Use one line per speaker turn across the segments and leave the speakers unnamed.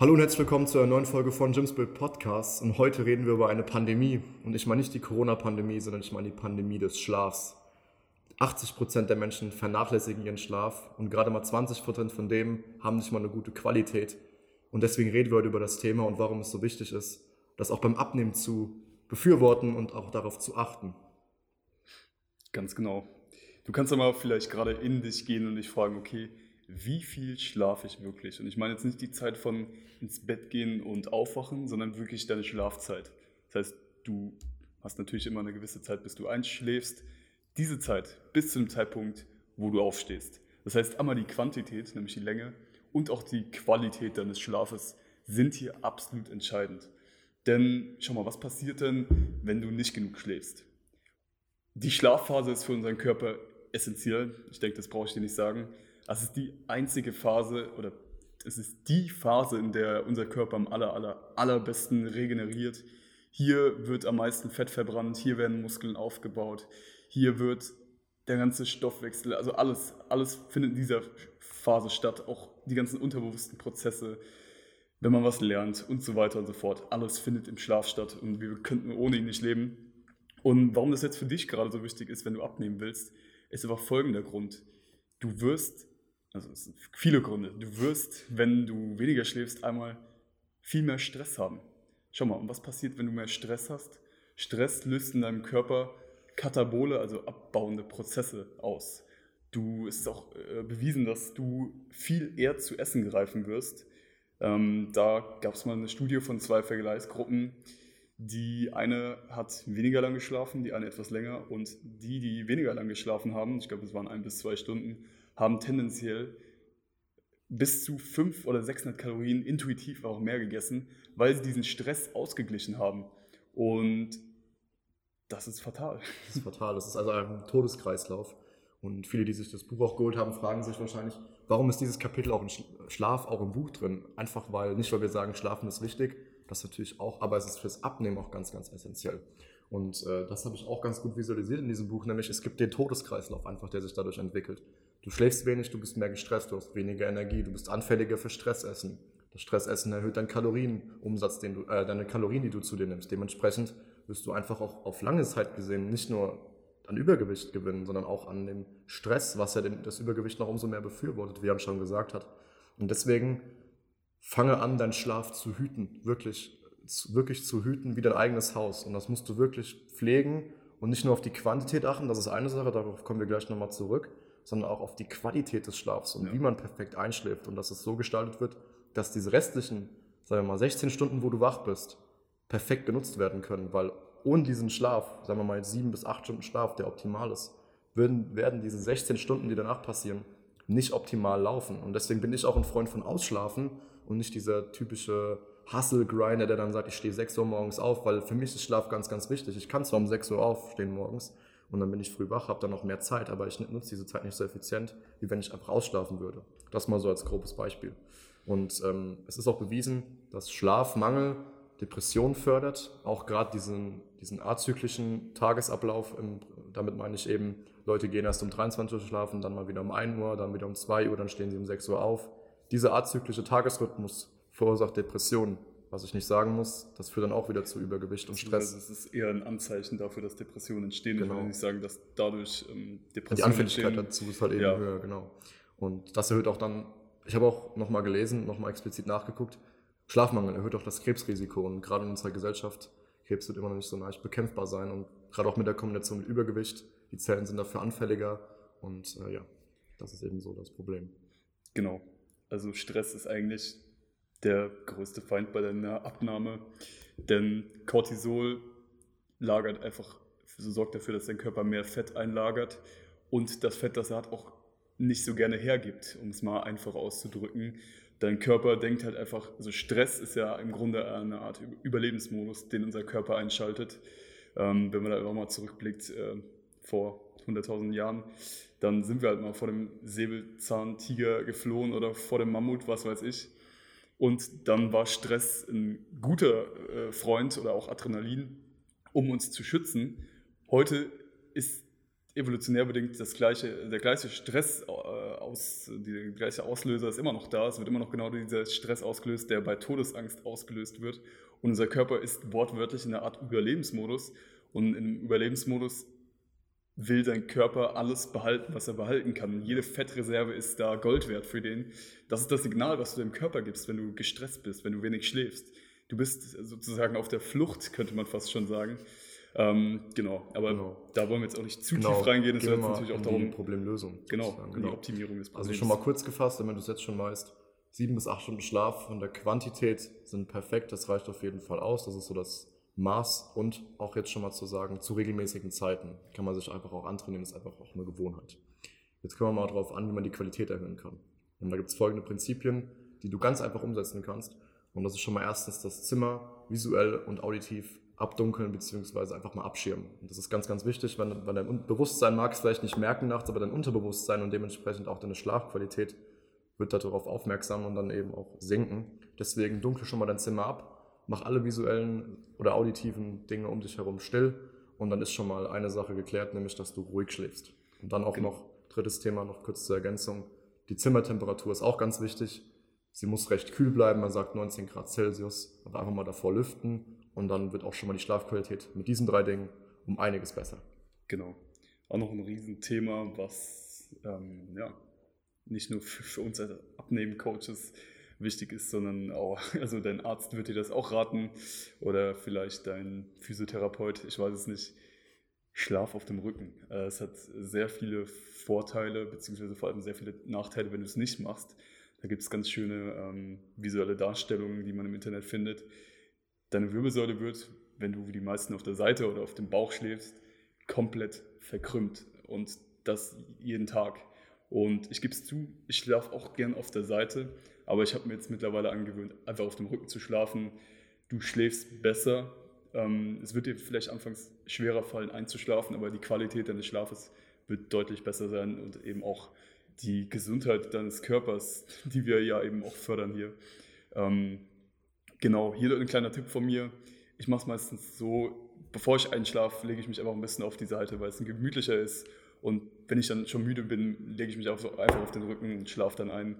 Hallo und herzlich willkommen zu einer neuen Folge von Jim's Build Podcast. Und heute reden wir über eine Pandemie. Und ich meine nicht die Corona-Pandemie, sondern ich meine die Pandemie des Schlafs. 80 Prozent der Menschen vernachlässigen ihren Schlaf und gerade mal 20 Prozent von dem haben nicht mal eine gute Qualität. Und deswegen reden wir heute über das Thema und warum es so wichtig ist, das auch beim Abnehmen zu befürworten und auch darauf zu achten.
Ganz genau. Du kannst aber vielleicht gerade in dich gehen und dich fragen, okay, wie viel schlafe ich wirklich? Und ich meine jetzt nicht die Zeit von ins Bett gehen und aufwachen, sondern wirklich deine Schlafzeit. Das heißt, du hast natürlich immer eine gewisse Zeit, bis du einschläfst. Diese Zeit bis zu dem Zeitpunkt, wo du aufstehst. Das heißt, einmal die Quantität, nämlich die Länge, und auch die Qualität deines Schlafes sind hier absolut entscheidend. Denn schau mal, was passiert denn, wenn du nicht genug schläfst? Die Schlafphase ist für unseren Körper essentiell. Ich denke, das brauche ich dir nicht sagen. Das ist die einzige Phase oder es ist die Phase, in der unser Körper am aller, aller, allerbesten regeneriert. Hier wird am meisten Fett verbrannt, hier werden Muskeln aufgebaut, hier wird der ganze Stoffwechsel, also alles, alles findet in dieser Phase statt, auch die ganzen unterbewussten Prozesse, wenn man was lernt und so weiter und so fort. Alles findet im Schlaf statt und wir könnten ohne ihn nicht leben. Und warum das jetzt für dich gerade so wichtig ist, wenn du abnehmen willst, ist einfach folgender Grund. Du wirst also es sind viele Gründe. Du wirst, wenn du weniger schläfst, einmal viel mehr Stress haben. Schau mal, und was passiert, wenn du mehr Stress hast? Stress löst in deinem Körper Katabole, also abbauende Prozesse aus. Du, es ist auch äh, bewiesen, dass du viel eher zu essen greifen wirst. Ähm, da gab es mal eine Studie von zwei Vergleichsgruppen. Die eine hat weniger lang geschlafen, die eine etwas länger. Und die, die weniger lang geschlafen haben, ich glaube, es waren ein bis zwei Stunden, haben tendenziell bis zu 500 oder 600 Kalorien intuitiv auch mehr gegessen, weil sie diesen Stress ausgeglichen haben. Und das ist fatal.
Das ist fatal. Das ist also ein Todeskreislauf. Und viele, die sich das Buch auch geholt haben, fragen sich wahrscheinlich, warum ist dieses Kapitel auch in Schlaf auch im Buch drin? Einfach weil, nicht weil wir sagen, Schlafen ist wichtig, das natürlich auch, aber es ist fürs Abnehmen auch ganz, ganz essentiell. Und äh, das habe ich auch ganz gut visualisiert in diesem Buch, nämlich es gibt den Todeskreislauf einfach, der sich dadurch entwickelt. Du schläfst wenig, du bist mehr gestresst, du hast weniger Energie, du bist anfälliger für Stressessen. Das Stressessen erhöht deinen Kalorienumsatz, den du, äh, deine Kalorien, die du zu dir nimmst. Dementsprechend wirst du einfach auch auf lange Zeit gesehen nicht nur an Übergewicht gewinnen, sondern auch an dem Stress, was ja den, das Übergewicht noch umso mehr befürwortet, wie er schon gesagt hat. Und deswegen fange an, deinen Schlaf zu hüten, wirklich wirklich zu hüten wie dein eigenes Haus. Und das musst du wirklich pflegen und nicht nur auf die Quantität achten, das ist eine Sache, darauf kommen wir gleich nochmal zurück, sondern auch auf die Qualität des Schlafs und ja. wie man perfekt einschläft und dass es so gestaltet wird, dass diese restlichen, sagen wir mal, 16 Stunden, wo du wach bist, perfekt genutzt werden können, weil ohne diesen Schlaf, sagen wir mal sieben bis acht Stunden Schlaf, der optimal ist, würden, werden diese 16 Stunden, die danach passieren, nicht optimal laufen. Und deswegen bin ich auch ein Freund von Ausschlafen und nicht dieser typische Hustle-Grinder, der dann sagt, ich stehe 6 Uhr morgens auf, weil für mich ist Schlaf ganz, ganz wichtig. Ich kann zwar um 6 Uhr aufstehen morgens und dann bin ich früh wach, habe dann noch mehr Zeit, aber ich nutze diese Zeit nicht so effizient, wie wenn ich einfach ausschlafen würde. Das mal so als grobes Beispiel. Und ähm, es ist auch bewiesen, dass Schlafmangel Depression fördert, auch gerade diesen, diesen azyklischen Tagesablauf. Im, damit meine ich eben, Leute gehen erst um 23 Uhr schlafen, dann mal wieder um 1 Uhr, dann wieder um 2 Uhr, dann stehen sie um 6 Uhr auf. Dieser azyklische Tagesrhythmus verursacht Depressionen. Was ich nicht sagen muss, das führt dann auch wieder zu Übergewicht und Stress.
Das ist eher ein Anzeichen dafür, dass Depressionen entstehen. Genau. Ich will nicht sagen, dass dadurch ähm, Depressionen Die
Anfälligkeit entstehen. dazu ist halt eben ja. höher, genau. Und das erhöht auch dann, ich habe auch nochmal gelesen, nochmal explizit nachgeguckt, Schlafmangel erhöht auch das Krebsrisiko. Und gerade in unserer Gesellschaft, Krebs wird immer noch nicht so leicht bekämpfbar sein. Und gerade auch mit der Kombination mit Übergewicht, die Zellen sind dafür anfälliger. Und äh, ja, das ist eben so das Problem.
Genau. Also Stress ist eigentlich der größte Feind bei deiner Abnahme. Denn Cortisol lagert einfach, so sorgt dafür, dass dein Körper mehr Fett einlagert und das Fett, das er hat, auch nicht so gerne hergibt, um es mal einfach auszudrücken. Dein Körper denkt halt einfach, also Stress ist ja im Grunde eine Art Überlebensmodus, den unser Körper einschaltet. Ähm, wenn man da einfach mal zurückblickt, äh, vor 100.000 Jahren, dann sind wir halt mal vor dem Säbelzahntiger geflohen oder vor dem Mammut, was weiß ich. Und dann war Stress ein guter äh, Freund oder auch Adrenalin, um uns zu schützen. Heute ist evolutionär bedingt das gleiche, der gleiche Stress äh, aus, die gleiche Auslöser ist immer noch da. Es wird immer noch genau dieser Stress ausgelöst, der bei Todesangst ausgelöst wird. Und unser Körper ist wortwörtlich in einer Art Überlebensmodus. Und im Überlebensmodus will dein Körper alles behalten, was er behalten kann. Jede Fettreserve ist da Gold wert für den. Das ist das Signal, was du deinem Körper gibst, wenn du gestresst bist, wenn du wenig schläfst. Du bist sozusagen auf der Flucht, könnte man fast schon sagen. Ähm, genau, aber genau. da wollen wir jetzt auch nicht zu genau. tief reingehen.
Es geht natürlich auch darum. Die Problemlösung.
Genau, genau. die Optimierung des
Problems. Also schon mal kurz gefasst, damit du es jetzt schon weißt. Sieben bis acht Stunden Schlaf von der Quantität sind perfekt. Das reicht auf jeden Fall aus. Das ist so das Maß und auch jetzt schon mal zu sagen, zu regelmäßigen Zeiten kann man sich einfach auch antrainieren. Ist einfach auch eine Gewohnheit. Jetzt kommen wir mal darauf an, wie man die Qualität erhöhen kann. Und da gibt es folgende Prinzipien, die du ganz einfach umsetzen kannst. Und das ist schon mal erstens das Zimmer visuell und auditiv abdunkeln beziehungsweise einfach mal abschirmen. Und das ist ganz, ganz wichtig, weil, weil dein Bewusstsein mag es vielleicht nicht merken nachts, aber dein Unterbewusstsein und dementsprechend auch deine Schlafqualität wird darauf aufmerksam und dann eben auch sinken. Deswegen dunkel schon mal dein Zimmer ab, mach alle visuellen oder auditiven Dinge um dich herum still und dann ist schon mal eine Sache geklärt, nämlich dass du ruhig schläfst. Und dann auch genau. noch, drittes Thema noch kurz zur Ergänzung, die Zimmertemperatur ist auch ganz wichtig. Sie muss recht kühl bleiben, man sagt 19 Grad Celsius, aber einfach mal davor lüften und dann wird auch schon mal die Schlafqualität mit diesen drei Dingen um einiges besser.
Genau. Auch noch ein Riesenthema, was ähm, ja, nicht nur für, für uns als Abnehmen-Coaches wichtig ist, sondern auch, also dein Arzt wird dir das auch raten oder vielleicht dein Physiotherapeut, ich weiß es nicht. Schlaf auf dem Rücken. Äh, es hat sehr viele Vorteile, beziehungsweise vor allem sehr viele Nachteile, wenn du es nicht machst. Da gibt es ganz schöne ähm, visuelle Darstellungen, die man im Internet findet, Deine Wirbelsäule wird, wenn du wie die meisten auf der Seite oder auf dem Bauch schläfst, komplett verkrümmt und das jeden Tag. Und ich gebe es zu, ich schlafe auch gern auf der Seite, aber ich habe mir jetzt mittlerweile angewöhnt, einfach auf dem Rücken zu schlafen. Du schläfst besser. Ähm, es wird dir vielleicht anfangs schwerer fallen, einzuschlafen, aber die Qualität deines Schlafes wird deutlich besser sein und eben auch die Gesundheit deines Körpers, die wir ja eben auch fördern hier. Ähm, Genau, hier ein kleiner Tipp von mir. Ich mache es meistens so, bevor ich einschlafe, lege ich mich einfach ein bisschen auf die Seite, weil es gemütlicher ist. Und wenn ich dann schon müde bin, lege ich mich einfach auf den Rücken und schlafe dann ein.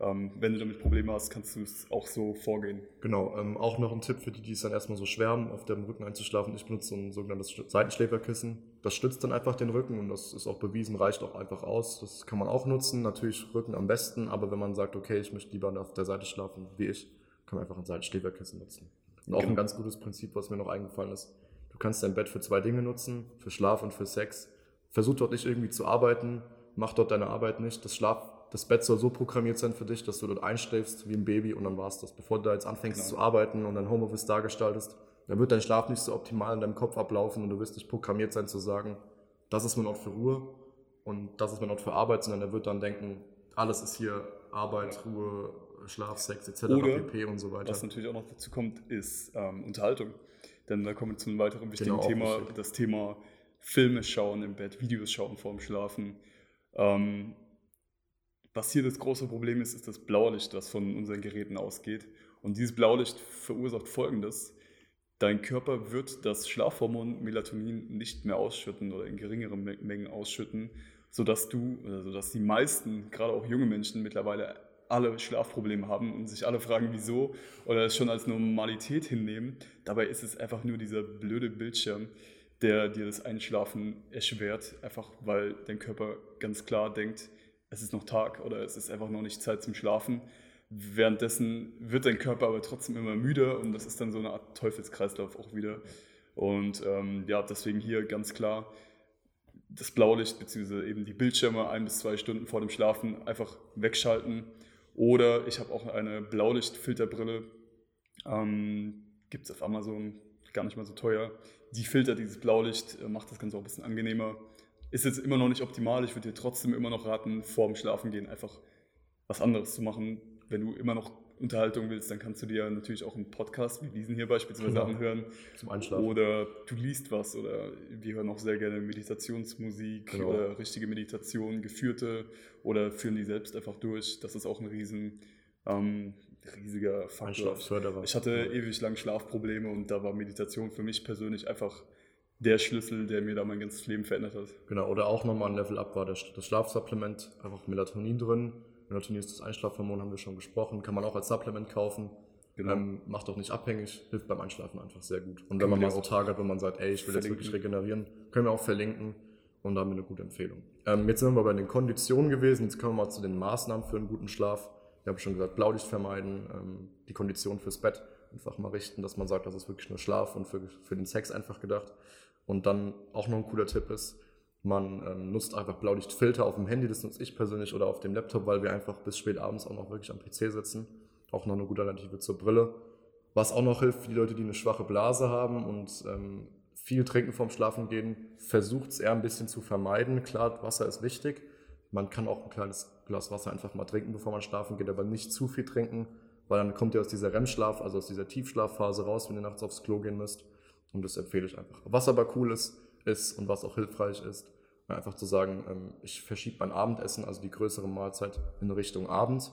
Ähm, wenn du damit Probleme hast, kannst du es auch so vorgehen.
Genau, ähm, auch noch ein Tipp für die, die es dann erstmal so schwärmen, auf dem Rücken einzuschlafen. Ich benutze so ein sogenanntes Seitenschläferkissen. Das stützt dann einfach den Rücken und das ist auch bewiesen, reicht auch einfach aus. Das kann man auch nutzen, natürlich Rücken am besten, aber wenn man sagt, okay, ich möchte lieber auf der Seite schlafen, wie ich, kann man einfach ein Seitenschläferkissen nutzen. Und auch genau. ein ganz gutes Prinzip, was mir noch eingefallen ist. Du kannst dein Bett für zwei Dinge nutzen, für Schlaf und für Sex. Versuch dort nicht irgendwie zu arbeiten, mach dort deine Arbeit nicht. Das Schlaf, das Bett soll so programmiert sein für dich, dass du dort einschläfst wie ein Baby und dann war's das. Bevor du da jetzt anfängst genau. zu arbeiten und dein Homeoffice dargestaltest, dann wird dein Schlaf nicht so optimal in deinem Kopf ablaufen und du wirst nicht programmiert sein zu sagen, das ist mein Ort für Ruhe und das ist mein Ort für Arbeit, sondern er wird dann denken, alles ist hier Arbeit, Ruhe, Schlaf, Sex etc.
Oder, pp. und so weiter. Was natürlich auch noch dazu kommt, ist ähm, Unterhaltung. Denn da kommen wir zu einem weiteren wichtigen genau, Thema, das Thema Filme schauen im Bett, Videos schauen vorm Schlafen. Ähm, was hier das große Problem ist, ist das Blaulicht, das von unseren Geräten ausgeht. Und dieses Blaulicht verursacht Folgendes. Dein Körper wird das Schlafhormon Melatonin nicht mehr ausschütten oder in geringeren Mengen ausschütten, sodass du, sodass die meisten, gerade auch junge Menschen mittlerweile alle Schlafprobleme haben und sich alle fragen, wieso oder es schon als Normalität hinnehmen. Dabei ist es einfach nur dieser blöde Bildschirm, der dir das Einschlafen erschwert, einfach weil dein Körper ganz klar denkt, es ist noch Tag oder es ist einfach noch nicht Zeit zum Schlafen. Währenddessen wird dein Körper aber trotzdem immer müde und das ist dann so eine Art Teufelskreislauf auch wieder. Und ähm, ja, deswegen hier ganz klar das Blaulicht bzw. eben die Bildschirme ein bis zwei Stunden vor dem Schlafen einfach wegschalten oder ich habe auch eine Blaulichtfilterbrille, ähm, gibt es auf Amazon, gar nicht mal so teuer. Die filtert dieses Blaulicht, äh, macht das Ganze auch ein bisschen angenehmer. Ist jetzt immer noch nicht optimal, ich würde dir trotzdem immer noch raten, vor dem Schlafengehen einfach was anderes zu machen. Wenn du immer noch Unterhaltung willst, dann kannst du dir natürlich auch einen Podcast wie diesen hier beispielsweise genau. anhören.
Zum Einschlafen.
Oder du liest was oder wir hören auch sehr gerne Meditationsmusik genau. oder richtige Meditation, geführte oder führen die selbst einfach durch. Das ist auch ein riesen, ähm, riesiger Faktor. Ich hatte ja. ewig lang Schlafprobleme und da war Meditation für mich persönlich einfach der Schlüssel, der mir da mein ganzes Leben verändert hat.
Genau, oder auch nochmal ein Level up war das, das Schlafsupplement, einfach Melatonin drin. Melatonin ist das Einschlafhormon, haben wir schon gesprochen, kann man auch als Supplement kaufen. Genau. Ähm, macht auch nicht abhängig, hilft beim Einschlafen einfach sehr gut. Und wenn man mal so Tage hat, wenn man sagt, ey, ich will verlinken. jetzt wirklich regenerieren, können wir auch verlinken und da haben wir eine gute Empfehlung. Ähm, jetzt sind wir bei den Konditionen gewesen, jetzt kommen wir mal zu den Maßnahmen für einen guten Schlaf. Ich habe schon gesagt, Blaulicht vermeiden, ähm, die Kondition fürs Bett einfach mal richten, dass man sagt, das ist wirklich nur Schlaf und für, für den Sex einfach gedacht. Und dann auch noch ein cooler Tipp ist, man ähm, nutzt einfach Blaulichtfilter auf dem Handy, das nutze ich persönlich, oder auf dem Laptop, weil wir einfach bis spät abends auch noch wirklich am PC sitzen. Auch noch eine gute Alternative zur Brille. Was auch noch hilft für die Leute, die eine schwache Blase haben und ähm, viel trinken vorm Schlafen gehen, versucht es eher ein bisschen zu vermeiden. Klar, Wasser ist wichtig. Man kann auch ein kleines Glas Wasser einfach mal trinken, bevor man schlafen geht, aber nicht zu viel trinken, weil dann kommt ihr aus dieser REM-Schlaf, also aus dieser Tiefschlafphase raus, wenn ihr nachts aufs Klo gehen müsst. Und das empfehle ich einfach. Was aber cool ist, ist und was auch hilfreich ist, einfach zu sagen, ähm, ich verschiebe mein Abendessen, also die größere Mahlzeit, in Richtung Abend,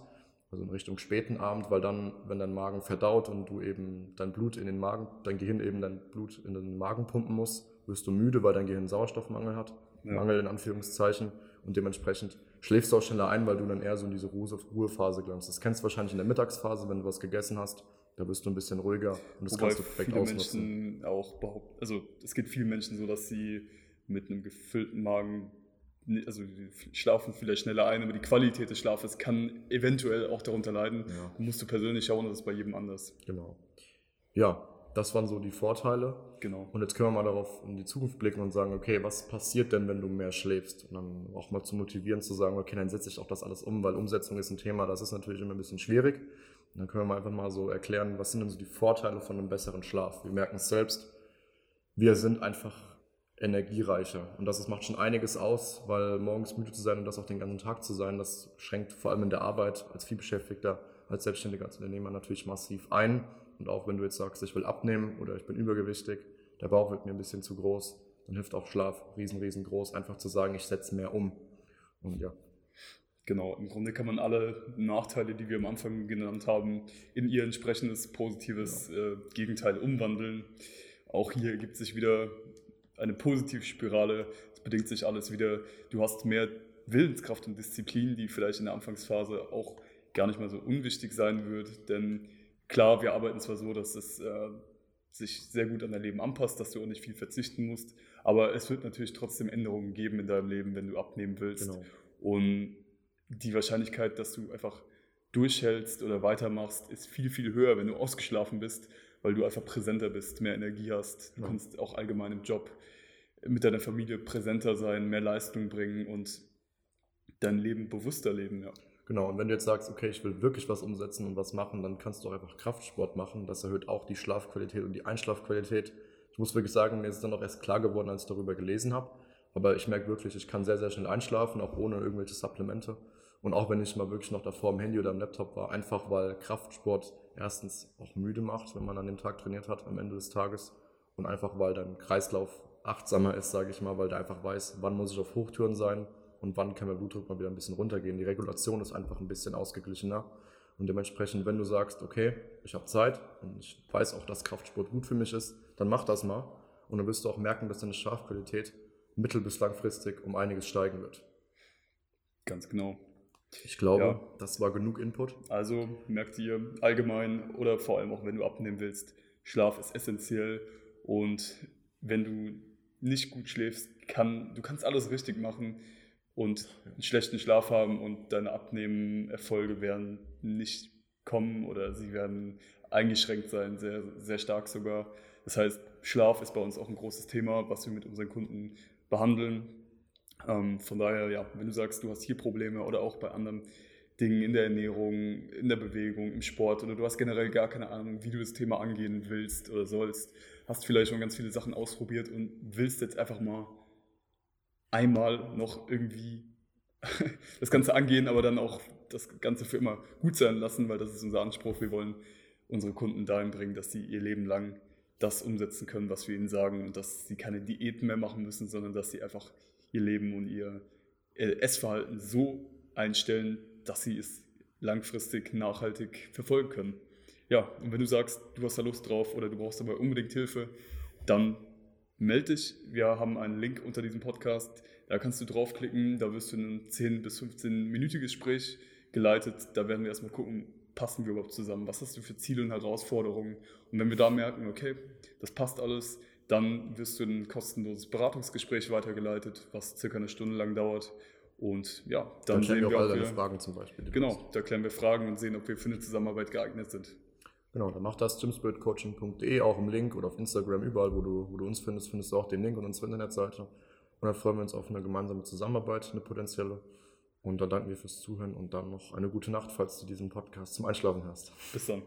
also in Richtung späten Abend, weil dann, wenn dein Magen verdaut und du eben dein Blut in den Magen, dein Gehirn eben dein Blut in den Magen pumpen muss, wirst du müde, weil dein Gehirn Sauerstoffmangel hat, ja. Mangel in Anführungszeichen und dementsprechend schläfst du auch schneller ein, weil du dann eher so in diese Ruhephase gelangst. Das kennst du wahrscheinlich in der Mittagsphase, wenn du was gegessen hast, da bist du ein bisschen ruhiger und das
Wobei kannst du perfekt viele ausnutzen. Menschen auch behaupten, also es geht vielen Menschen so, dass sie mit einem gefüllten Magen, also schlafen vielleicht schneller ein, aber die Qualität des Schlafes kann eventuell auch darunter leiden. Ja. Musst du persönlich schauen, das ist bei jedem anders.
Genau. Ja, das waren so die Vorteile.
Genau.
Und jetzt können wir mal darauf in die Zukunft blicken und sagen, okay, was passiert denn, wenn du mehr schläfst? Und dann auch mal zu motivieren, zu sagen, okay, dann setze ich auch das alles um, weil Umsetzung ist ein Thema, das ist natürlich immer ein bisschen schwierig. Und dann können wir mal einfach mal so erklären, was sind denn so die Vorteile von einem besseren Schlaf? Wir merken es selbst, wir sind einfach energiereicher. Und das macht schon einiges aus, weil morgens müde zu sein und das auch den ganzen Tag zu sein, das schränkt vor allem in der Arbeit als Vielbeschäftigter, als Selbstständiger, als Unternehmer natürlich massiv ein. Und auch wenn du jetzt sagst, ich will abnehmen oder ich bin übergewichtig, der Bauch wird mir ein bisschen zu groß, dann hilft auch Schlaf riesen, riesengroß, einfach zu sagen, ich setze mehr um. Und ja.
Genau, im Grunde kann man alle Nachteile, die wir am Anfang genannt haben, in ihr entsprechendes positives genau. äh, Gegenteil umwandeln. Auch hier gibt sich wieder eine Positivspirale. Es bedingt sich alles wieder. Du hast mehr Willenskraft und Disziplin, die vielleicht in der Anfangsphase auch gar nicht mal so unwichtig sein wird. Denn klar, wir arbeiten zwar so, dass es äh, sich sehr gut an dein Leben anpasst, dass du auch nicht viel verzichten musst, aber es wird natürlich trotzdem Änderungen geben in deinem Leben, wenn du abnehmen willst. Genau. Und die Wahrscheinlichkeit, dass du einfach durchhältst oder weitermachst, ist viel, viel höher, wenn du ausgeschlafen bist, weil du einfach präsenter bist, mehr Energie hast. Du ja. kannst auch allgemein im Job mit deiner Familie präsenter sein, mehr Leistung bringen und dein Leben bewusster leben, ja.
Genau, und wenn du jetzt sagst, okay, ich will wirklich was umsetzen und was machen, dann kannst du auch einfach Kraftsport machen. Das erhöht auch die Schlafqualität und die Einschlafqualität. Ich muss wirklich sagen, mir ist es dann auch erst klar geworden, als ich darüber gelesen habe. Aber ich merke wirklich, ich kann sehr, sehr schnell einschlafen, auch ohne irgendwelche Supplemente. Und auch wenn ich mal wirklich noch davor am Handy oder am Laptop war, einfach weil Kraftsport erstens auch müde macht, wenn man an dem Tag trainiert hat, am Ende des Tages. Und einfach weil dein Kreislauf achtsamer ist, sage ich mal, weil der einfach weiß, wann muss ich auf Hochtouren sein und wann kann mein Blutdruck mal wieder ein bisschen runtergehen. Die Regulation ist einfach ein bisschen ausgeglichener. Und dementsprechend, wenn du sagst, okay, ich habe Zeit und ich weiß auch, dass Kraftsport gut für mich ist, dann mach das mal. Und dann wirst du auch merken, dass deine Schlafqualität mittel- bis langfristig um einiges steigen wird.
Ganz genau.
Ich glaube, ja. das war genug Input.
Also merkt ihr allgemein oder vor allem auch wenn du abnehmen willst, Schlaf ist essentiell und wenn du nicht gut schläfst, kann, du kannst alles richtig machen und einen schlechten Schlaf haben und deine Abnehmen-Erfolge werden nicht kommen oder sie werden eingeschränkt sein, sehr, sehr stark sogar. Das heißt, Schlaf ist bei uns auch ein großes Thema, was wir mit unseren Kunden behandeln. Ähm, von daher, ja, wenn du sagst, du hast hier Probleme oder auch bei anderen Dingen in der Ernährung, in der Bewegung, im Sport oder du hast generell gar keine Ahnung, wie du das Thema angehen willst oder sollst, hast vielleicht schon ganz viele Sachen ausprobiert und willst jetzt einfach mal einmal noch irgendwie das Ganze angehen, aber dann auch das Ganze für immer gut sein lassen, weil das ist unser Anspruch. Wir wollen unsere Kunden dahin bringen, dass sie ihr Leben lang das umsetzen können, was wir ihnen sagen und dass sie keine Diäten mehr machen müssen, sondern dass sie einfach ihr Leben und ihr äh, Essverhalten so einstellen, dass sie es langfristig nachhaltig verfolgen können. Ja, und wenn du sagst, du hast da Lust drauf oder du brauchst aber unbedingt Hilfe, dann melde dich. Wir haben einen Link unter diesem Podcast. Da kannst du draufklicken. Da wirst du in ein 10 bis 15-minütiges Gespräch geleitet. Da werden wir erstmal gucken, passen wir überhaupt zusammen? Was hast du für Ziele und Herausforderungen? Und wenn wir da merken, okay, das passt alles, dann wirst du in ein kostenloses Beratungsgespräch weitergeleitet, was circa eine Stunde lang dauert. Und ja, dann,
Dann stellen wir auch alle deine
wir,
Fragen zum Beispiel.
genau, da klären wir Fragen und sehen, ob wir für eine Zusammenarbeit geeignet sind.
Genau, dann mach das gymspiritcoaching.de, auch im Link oder auf Instagram, überall, wo du, wo du uns findest, findest du auch den Link und unsere Internetseite. Und dann freuen wir uns auf eine gemeinsame Zusammenarbeit, eine potenzielle. Und dann danken wir fürs Zuhören und dann noch eine gute Nacht, falls du diesen Podcast zum Einschlafen hast.
Bis dann.